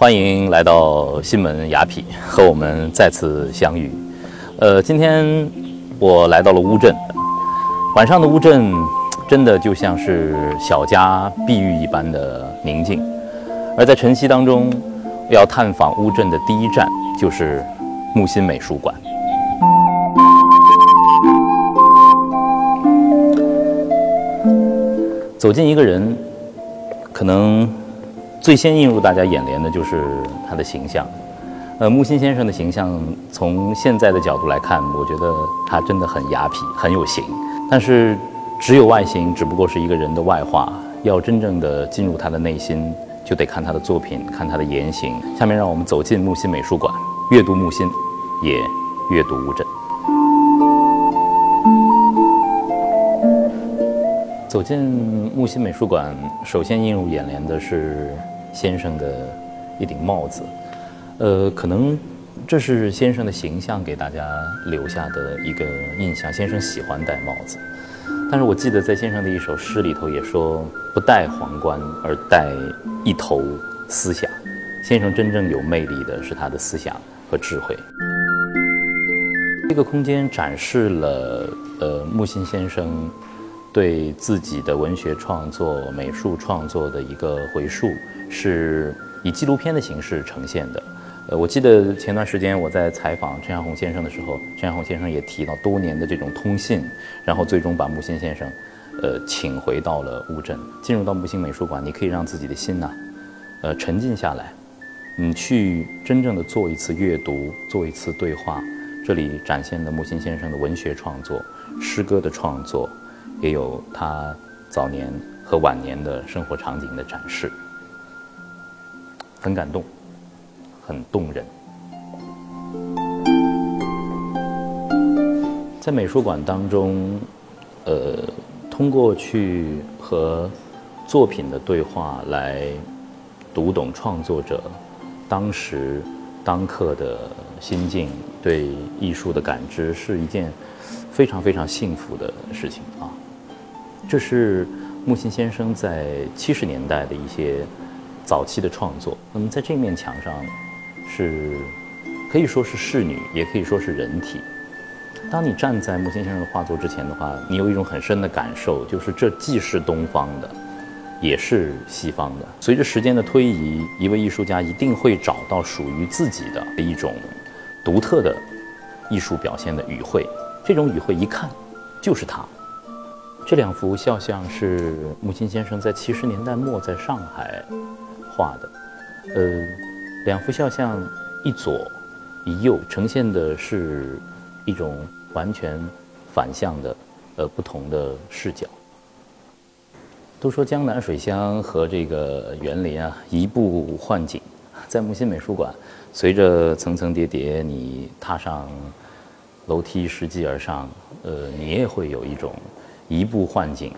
欢迎来到新门雅痞，和我们再次相遇。呃，今天我来到了乌镇，晚上的乌镇真的就像是小家碧玉一般的宁静。而在晨曦当中，要探访乌镇的第一站就是木心美术馆。走进一个人，可能。最先映入大家眼帘的就是他的形象，呃，木心先生的形象，从现在的角度来看，我觉得他真的很雅痞，很有型。但是，只有外形只不过是一个人的外化，要真正的进入他的内心，就得看他的作品，看他的言行。下面让我们走进木心美术馆，阅读木心，也阅读乌镇。走进木心美术馆，首先映入眼帘的是。先生的一顶帽子，呃，可能这是先生的形象给大家留下的一个印象。先生喜欢戴帽子，但是我记得在先生的一首诗里头也说：“不戴皇冠，而戴一头思想。”先生真正有魅力的是他的思想和智慧。这个空间展示了呃木心先生对自己的文学创作、美术创作的一个回溯。是以纪录片的形式呈现的。呃，我记得前段时间我在采访陈亚红先生的时候，陈亚红先生也提到多年的这种通信，然后最终把木心先生，呃，请回到了乌镇。进入到木心美术馆，你可以让自己的心呐，呃，沉静下来，你去真正的做一次阅读，做一次对话。这里展现的木心先生的文学创作、诗歌的创作，也有他早年和晚年的生活场景的展示。很感动，很动人。在美术馆当中，呃，通过去和作品的对话来读懂创作者当时当刻的心境，对艺术的感知，是一件非常非常幸福的事情。这是木心先生在七十年代的一些。早期的创作，那么在这面墙上，是可以说是仕女，也可以说是人体。当你站在木心先生的画作之前的话，你有一种很深的感受，就是这既是东方的，也是西方的。随着时间的推移，一位艺术家一定会找到属于自己的一种独特的艺术表现的语汇。这种语汇一看，就是他。这两幅肖像是木心先生在七十年代末在上海。画的，呃，两幅肖像，一左一右，呈现的是一种完全反向的，呃，不同的视角。都说江南水乡和这个园林啊，移步换景，在木心美术馆，随着层层叠叠，你踏上楼梯拾级而上，呃，你也会有一种移步换景、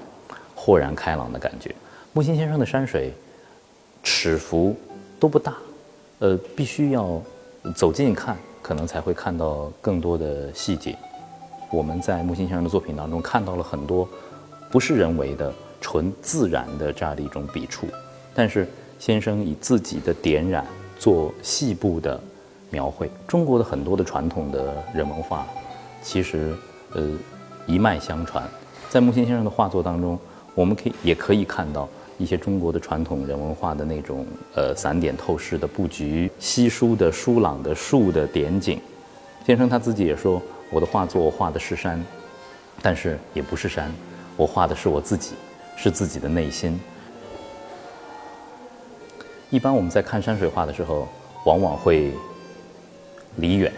豁然开朗的感觉。木心先生的山水。尺幅都不大，呃，必须要走近看，可能才会看到更多的细节。我们在木心先生的作品当中看到了很多不是人为的、纯自然的这样的一种笔触，但是先生以自己的点染做细部的描绘。中国的很多的传统的人文画，其实呃一脉相传，在木心先生的画作当中，我们可以也可以看到。一些中国的传统人文化的那种呃散点透视的布局，稀疏的疏朗的树的点景。先生他自己也说，我的画作我画的是山，但是也不是山，我画的是我自己，是自己的内心。一般我们在看山水画的时候，往往会离远，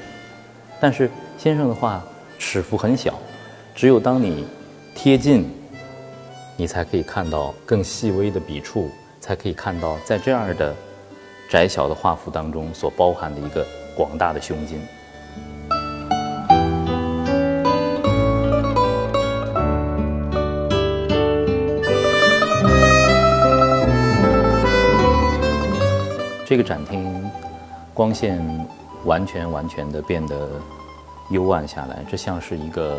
但是先生的画尺幅很小，只有当你贴近。你才可以看到更细微的笔触，才可以看到在这样的窄小的画幅当中所包含的一个广大的胸襟。这个展厅光线完全完全的变得幽暗下来，这像是一个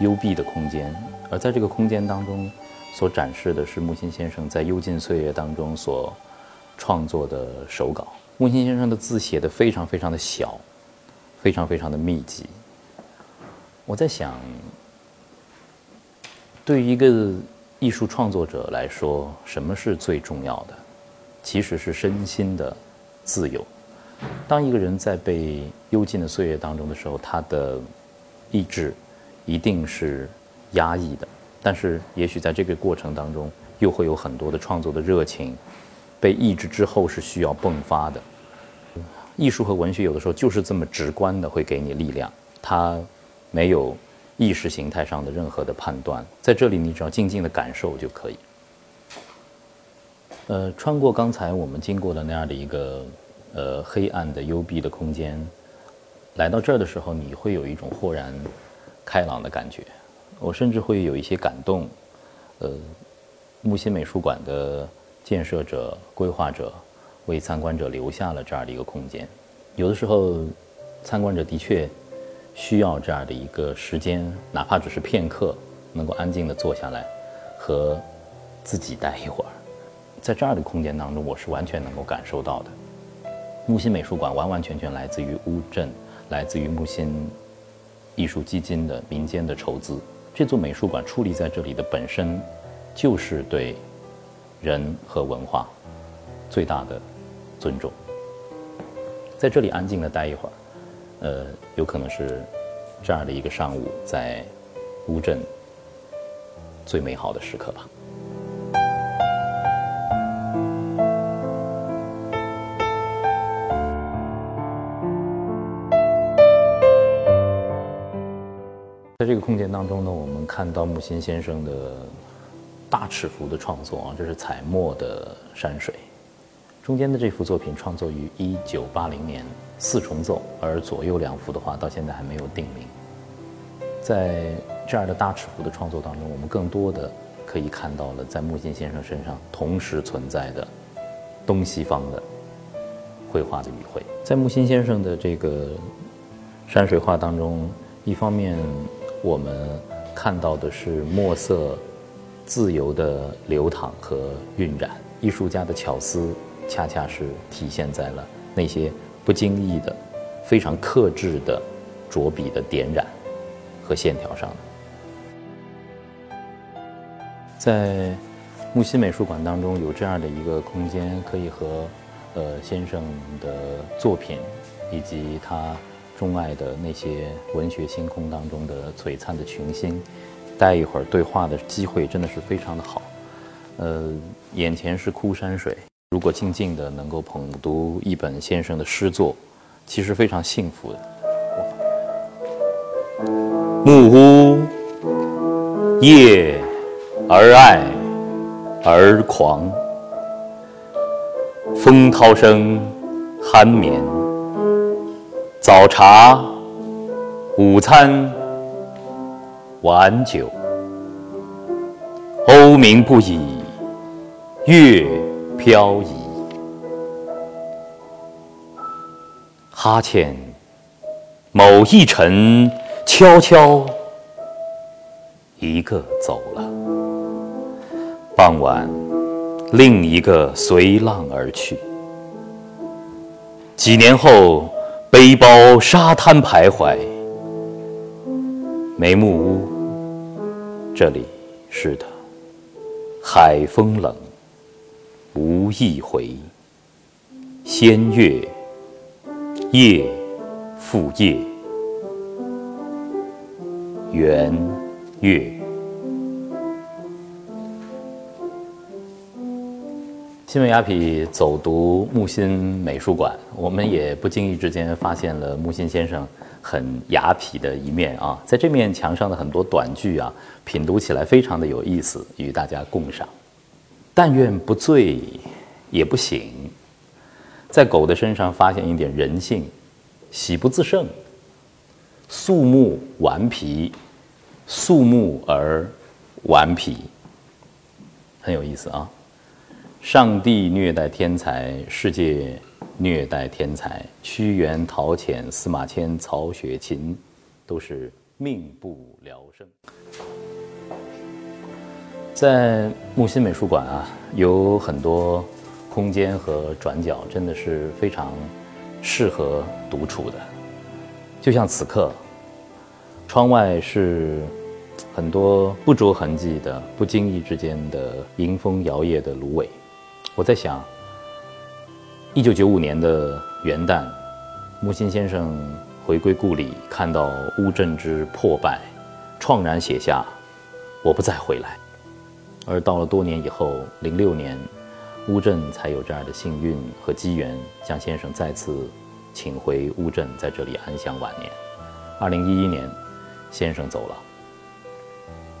幽闭的空间。而在这个空间当中，所展示的是木心先生在幽静岁月当中所创作的手稿。木心先生的字写的非常非常的小，非常非常的密集。我在想，对于一个艺术创作者来说，什么是最重要的？其实是身心的自由。当一个人在被幽禁的岁月当中的时候，他的意志一定是压抑的。但是，也许在这个过程当中，又会有很多的创作的热情被抑制之后是需要迸发的。艺术和文学有的时候就是这么直观的会给你力量，它没有意识形态上的任何的判断，在这里你只要静静的感受就可以。呃，穿过刚才我们经过的那样的一个。呃，黑暗的幽闭的空间，来到这儿的时候，你会有一种豁然开朗的感觉。我甚至会有一些感动。呃，木心美术馆的建设者、规划者为参观者留下了这样的一个空间。有的时候，参观者的确需要这样的一个时间，哪怕只是片刻，能够安静的坐下来和自己待一会儿。在这样的空间当中，我是完全能够感受到的。木心美术馆完完全全来自于乌镇，来自于木心艺术基金的民间的筹资。这座美术馆矗立在这里的本身，就是对人和文化最大的尊重。在这里安静的待一会儿，呃，有可能是这样的一个上午，在乌镇最美好的时刻吧。在这个空间当中呢，我们看到木心先生的大尺幅的创作啊，这是彩墨的山水。中间的这幅作品创作于一九八零年，四重奏，而左右两幅的话到现在还没有定名。在这样的大尺幅的创作当中，我们更多的可以看到了在木心先生身上同时存在的东西方的绘画的语汇。在木心先生的这个山水画当中，一方面。我们看到的是墨色自由的流淌和晕染，艺术家的巧思恰恰是体现在了那些不经意的、非常克制的着笔的点染和线条上在木心美术馆当中有这样的一个空间，可以和呃先生的作品以及他。钟爱的那些文学星空当中的璀璨的群星，待一会儿对话的机会真的是非常的好。呃，眼前是枯山水，如果静静的能够捧读一本先生的诗作，其实非常幸福的。木屋夜而爱而狂，风涛声酣眠。早茶、午餐、晚酒，鸥鸣不已，月飘移，哈欠某一晨，悄悄一个走了。傍晚，另一个随浪而去。几年后。背包沙滩徘徊，没木屋。这里是的，海风冷，无一回。仙月，夜复夜，圆月。新闻雅痞走读木心美术馆，我们也不经意之间发现了木心先生很雅痞的一面啊！在这面墙上的很多短句啊，品读起来非常的有意思，与大家共赏。但愿不醉也不醒，在狗的身上发现一点人性，喜不自胜。肃穆顽皮，肃穆而顽皮，很有意思啊！上帝虐待天才，世界虐待天才。屈原、陶潜、司马迁、曹雪芹，都是命不聊生。在木心美术馆啊，有很多空间和转角，真的是非常适合独处的。就像此刻，窗外是很多不着痕迹的、不经意之间的迎风摇曳的芦苇。我在想，一九九五年的元旦，木心先生回归故里，看到乌镇之破败，怆然写下“我不再回来”。而到了多年以后，零六年，乌镇才有这样的幸运和机缘，将先生再次请回乌镇，在这里安享晚年。二零一一年，先生走了。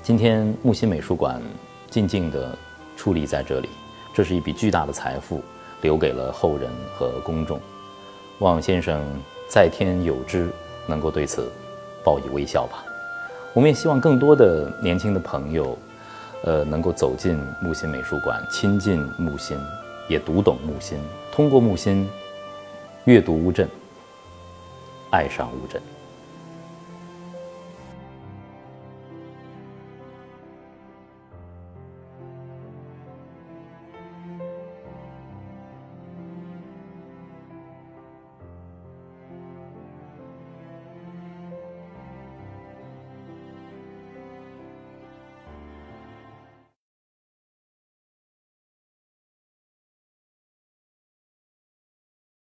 今天木心美术馆静静地矗立在这里。这是一笔巨大的财富，留给了后人和公众。望先生在天有知，能够对此报以微笑吧。我们也希望更多的年轻的朋友，呃，能够走进木心美术馆，亲近木心，也读懂木心，通过木心阅读乌镇，爱上乌镇。